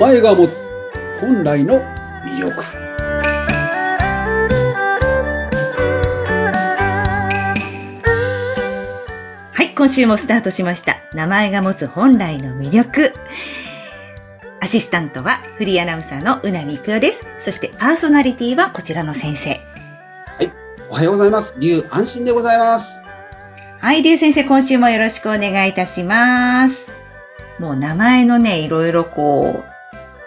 前が持つ本来の魅力はい、今週もスタートしました。名前が持つ本来の魅力。アシスタントはフリーアナウンサーのうなみくよです。そしてパーソナリティはこちらの先生。おはようございます龍安心でございますはい、りゅう先生、今週もよろしくお願いいたします。もう名前のね、いろいろこう、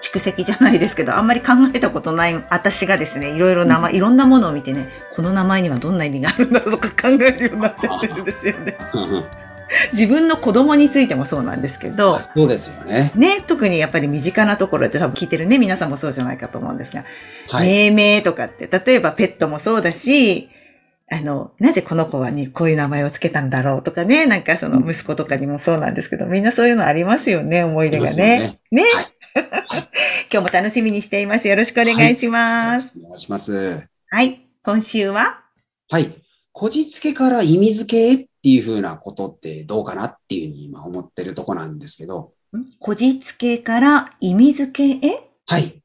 蓄積じゃないですけど、あんまり考えたことない私がですね、いろいろ名前、いろんなものを見てね、この名前にはどんな意味があるんだろうとか考えるようになっちゃってるんですよね。自分の子供についてもそうなんですけど、そうですよねね、特にやっぱり身近なところで多分聞いてるね、皆さんもそうじゃないかと思うんですが、はい、命名とかって、例えばペットもそうだし、あの、なぜこの子はにこういう名前をつけたんだろうとかね、なんかその息子とかにもそうなんですけど、みんなそういうのありますよね、思い出がね。ね。はい今日も楽しみにしています。よろしくお願いします。お願いしますはい。今週は？はいこじつけから意味付けっていうふうなことってどうかなっていうふうに今思ってるとこなんですけどん？こじつけから意味付けへ？はい。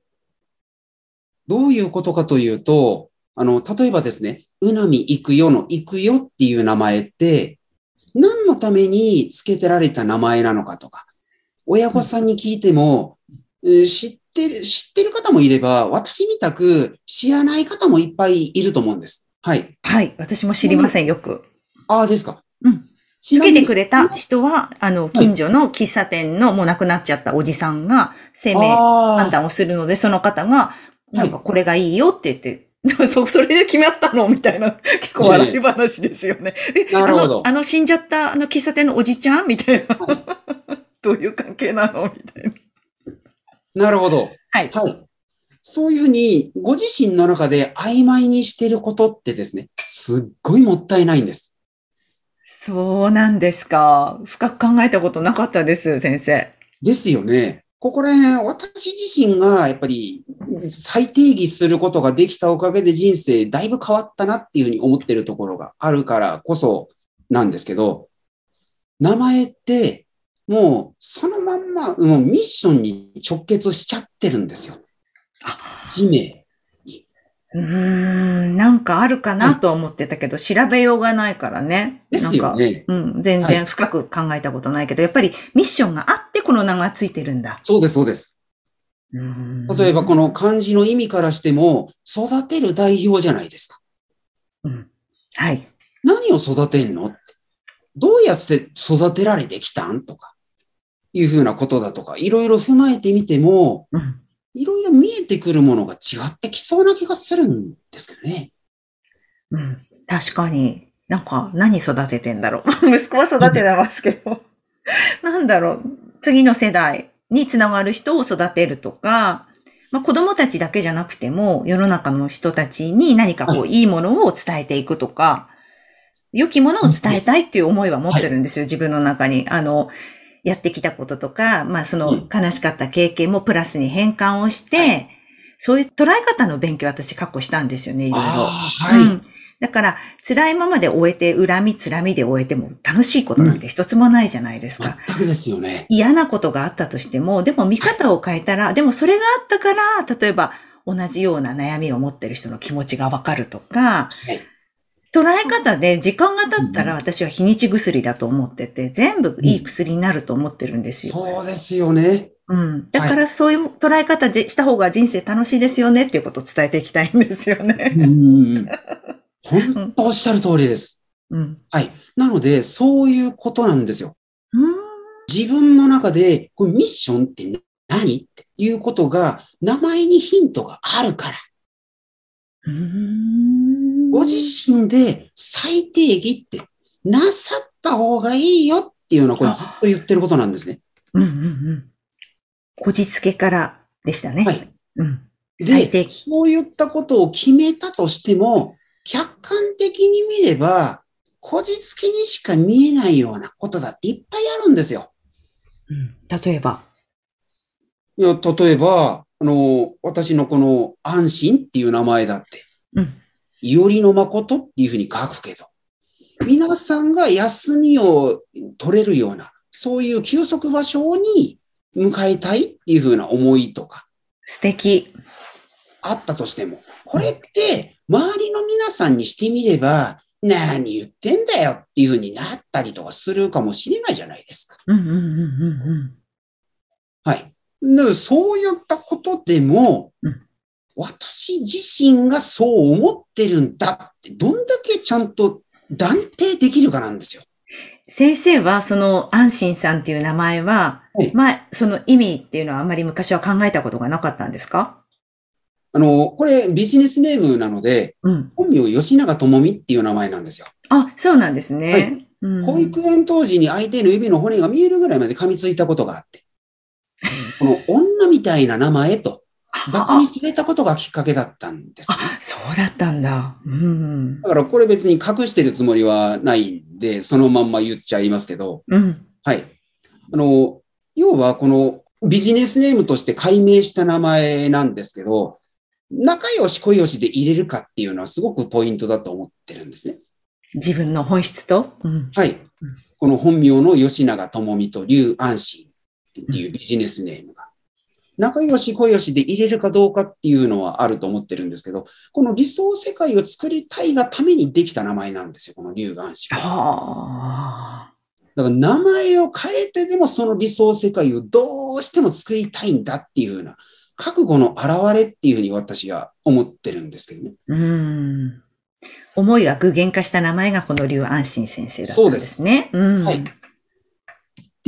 どういうことかというと、あの、例えばですね、うなみ行くよの行くよっていう名前って、何のために付けてられた名前なのかとか、親御さんに聞いても、えー知ってる、知ってる方もいれば、私みたく知らない方もいっぱいいると思うんです。はい。はい。私も知りません、よく。ああ、ですか。うん。つけてくれた人は、あの、近所の喫茶店のもう亡くなっちゃったおじさんが、生命判あ断をするので、その方が、なんかこれがいいよって言って、そ、それで決まったのみたいな、結構笑い話ですよね。えなるほどあの、あの死んじゃったあの喫茶店のおじちゃんみたいな。どういう関係なのみたいな。るほど。はい。はい。そういうふうに、ご自身の中で曖昧にしてることってですね、すっごいもったいないんです。そうなんですか。深く考えたことなかったです、先生。ですよね。ここら辺、私自身がやっぱり再定義することができたおかげで人生だいぶ変わったなっていうふうに思ってるところがあるからこそなんですけど、名前ってもうそのまんま、もうミッションに直結しちゃってるんですよ。使命。うーん、なんかあるかなと思ってたけど、調べようがないからね。ですよね。うん、全然深く考えたことないけど、やっぱりミッションがあってこの名がついてるんだ。そうです、そうです。例えばこの漢字の意味からしても、育てる代表じゃないですか。うん。はい。何を育てんの。どうやって育てられてきたんとか、いうふうなことだとか、いろいろ踏まえてみても、うん。いろいろ見えてくるものが違ってきそうな気がするんですけどね。うん。確かに。なんか、何育ててんだろう。息子は育ててますけど。なんだろう。次の世代につながる人を育てるとか、まあ、子供たちだけじゃなくても、世の中の人たちに何かこう、いいものを伝えていくとか、良きものを伝えたいっていう思いは持ってるんですよ、自分の中に。あの、やってきたこととか、まあそのうん悲しかった経験もプラスに変換をして、そういう捉え方の勉強を私過去したんですよね、いろいろ。はい。うん。だから、辛いままで終えて、恨み、辛みで終えても楽しいことなんて一つもないじゃないですか。全くですよね。嫌なことがあったとしても、でも見方を変えたら、でもそれがあったから、例えば同じような悩みを持ってる人の気持ちがわかるとか、はい捉え方で時間が経ったらうん私は日にち薬だと思ってて、全部いい薬になると思ってるんですよ。そうですよね。うん。だからそういう捉え方でした方が人生楽しいですよねっていうことを伝えていきたいんですよね。うん。本当おっしゃる通りです。うん。はい。なので、そういうことなんですよ。うん自分の中で、これミッションって何？っていうことが、名前にヒントがあるから。うーんご自身で最低義ってなさった方がいいよっていうのはこれずっと言ってることなんですね。うんうんうん。こじつけからでしたね。はい。うん。最低で、そういったことを決めたとしても、客観的に見れば、こじつけにしか見えないようなことだっていっぱいあるんですよ。うん。例えば。いや、例えば、あの、私のこの安心っていう名前だって、うん。いおりの誠っていうふうに書くけど、皆さんが休みを取れるような、そういう休息場所に迎えたいっていうふうな思いとか素敵。あったとしても、これって周りの皆さんにしてみれば、何言ってんだよっていうふうになったりとかするかもしれないじゃないですか。うんうんうんうんはい。だからそういったことでも、うん私自身がそう思ってるんだって、どんだけちゃんと断定できるかなんですよ。先生は、その、安心さんっていう名前は、はいまあ、その意味っていうのはあまり昔は考えたことがなかったんですか？あの、これビジネスネームなので、うん。本名吉永智美っていう名前なんですよ。あ、そうなんですね。はいうん保育園当時に相手の指の骨が見えるぐらいまで噛みついたことがあって、この女みたいな名前と、馬鹿にされたことがきっかけだったんですね。あ、そうだったんだ。うん。だからこれ別に隠してるつもりはないんで、そのまんま言っちゃいますけど、うん。はい。あの、要はこのビジネスネームとして解明した名前なんですけど、仲良し小良しで入れるかっていうのはすごくポイントだと思ってるんですね。自分の本質と、うん。はい。この本名の吉永智美と竜安心っていうビジネスネームが。仲良し小良しで入れるかどうかっていうのはあると思ってるんですけど、この理想世界を作りたいがためにできた名前なんですよ、この竜安心。はあ。だから名前を変えてでもその理想世界をどうしても作りたいんだっていうふうな覚悟の表れっていうふうに私は思ってるんですけどね。うん。思いは具現化した名前がこの竜安心先生だったんですね。うん。はい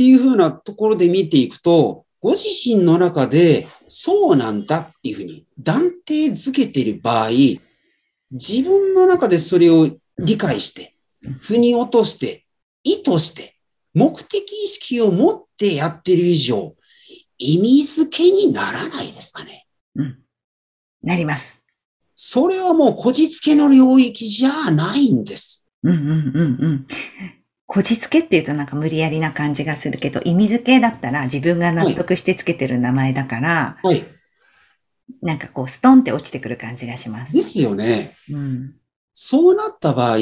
っていうふうなところで見ていくと、ご自身の中でそうなんだっていうふうに断定づけている場合、自分の中でそれを理解して、腑に落として、意図して、目的意識を持ってやってる以上、意味付けにならないですかね。うん。なります。それはもうこじつけの領域じゃないんです。うんうんうんうん。こじつけっていうとなんか無理やりな感じがするけど、意味付けだったら自分が納得してつけてる名前だから、はい。なんかこうストンって落ちてくる感じがします。ですよね。うん。そうなった場合、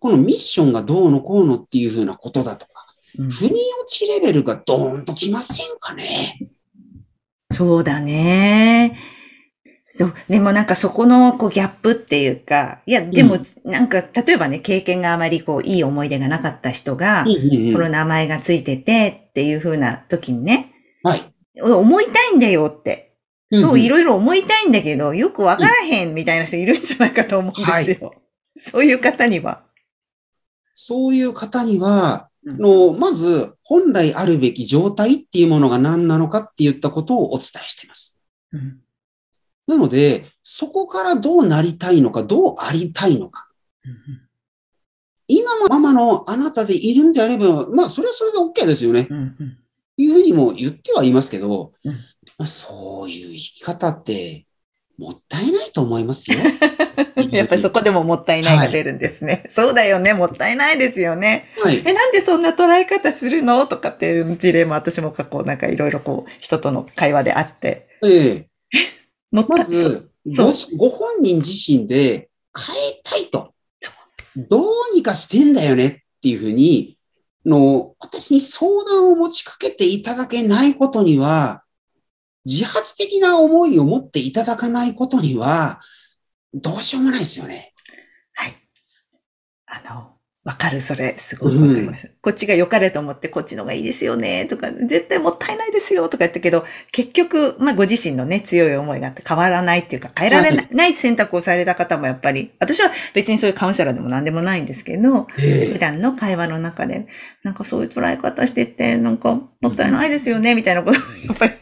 このミッションがどうのこうのっていうふうなことだとか、うん腑に落ちレベルがドーンときませんかね？そうだね。そう。でもなんかそこのこうギャップっていうか、いや、でもなんか例えばね、経験があまりこういい思い出がなかった人が、この名前がついててっていう風な時にね、はい。思いたいんだよって。そう、いろろいろ思いたいんだけど、よくわからへんみたいな人いるんじゃないかと思うんですよ。そういう方には。そういう方には、うんのまず、本来あるべき状態っていうものが何なのかって言ったことをお伝えしています。うんなので、そこからどうなりたいのか、どうありたいのか。今のままのあなたでいるんであれば、まあ、それはそれで OK ですよね。いうふうにも言ってはいますけど、うんまあ、そういう生き方って、もったいないと思いますよ。やっぱりそこでももったいないが出るんですね。そうだよね。もったいないですよね。はい。え、なんでそんな捉え方するの？とかっていう事例も私も過去なんかいろいろこう人との会話であって。ええまず、ごしご本人自身で変えたいとそ。どうにかしてんだよねっていうふうに、の、私に相談を持ちかけていただけないことには、自発的な思いを持っていただかないことには、どうしようもないですよね。はい。あの、わかる、それ。すごくわかります。こっちが良かれと思って、こっちのがいいですよね、とか、絶対もったいないですよ、とか言ったけど、結局、まあ、ご自身のね、強い思いがあって変わらないっていうか、変えられな,、はい選択をされた方もやっぱり、私は別にそういうカウンセラーでも何でもないんですけど、え普段の会話の中で、なんかそういう捉え方してて、なんかもったいないですよね、みたいなこと、やっぱり、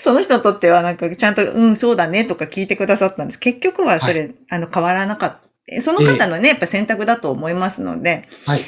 その人にとってはなんかちゃんと、うん、そうだね、とか聞いてくださったんです。結局はそれ、あの、変わらなかった。その方のね、やっぱ選択だと思いますので、はい。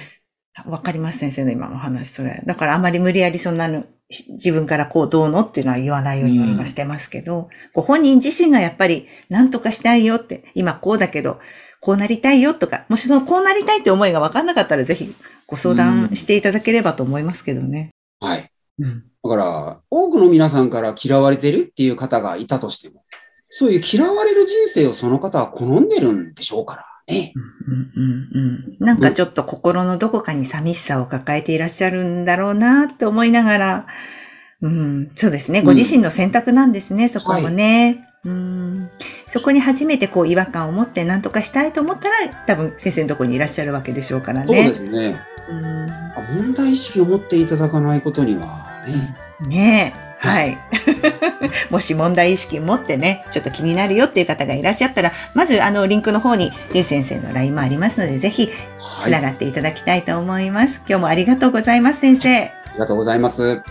わかります、先生の今の話、それ。だからあまり無理やりそんなの、し自分からこうどうのっていうのは言わないようには今してますけど、ご本人自身がやっぱり何とかしたいよって、今こうだけど、こうなりたいよとか、もしそのこうなりたいって思いが分かんなかったらぜひご相談していただければと思いますけどね。はい。うん。だから、多くの皆さんから嫌われてるっていう方がいたとしても、そういう嫌われる人生をその方は好んでるんでしょうからね。うんうんうんなんかちょっと心のどこかに寂しさを抱えていらっしゃるんだろうなって思いながら、うん、そうですね。うんご自身の選択なんですね、そこもね。うん、そこに初めてこう違和感を持って何とかしたいと思ったら、多分先生のところにいらっしゃるわけでしょうからそうね。ですね。うんあ問題意識を持っていただかないことにはね。ねえ。はい。もし問題意識持ってね、ちょっと気になるよっていう方がいらっしゃったら、まずあのリンクの方に、りゅう先生の LINE もありますので、ぜひはい。つながっていただきたいと思います。今日もありがとうございます、先生。ありがとうございます。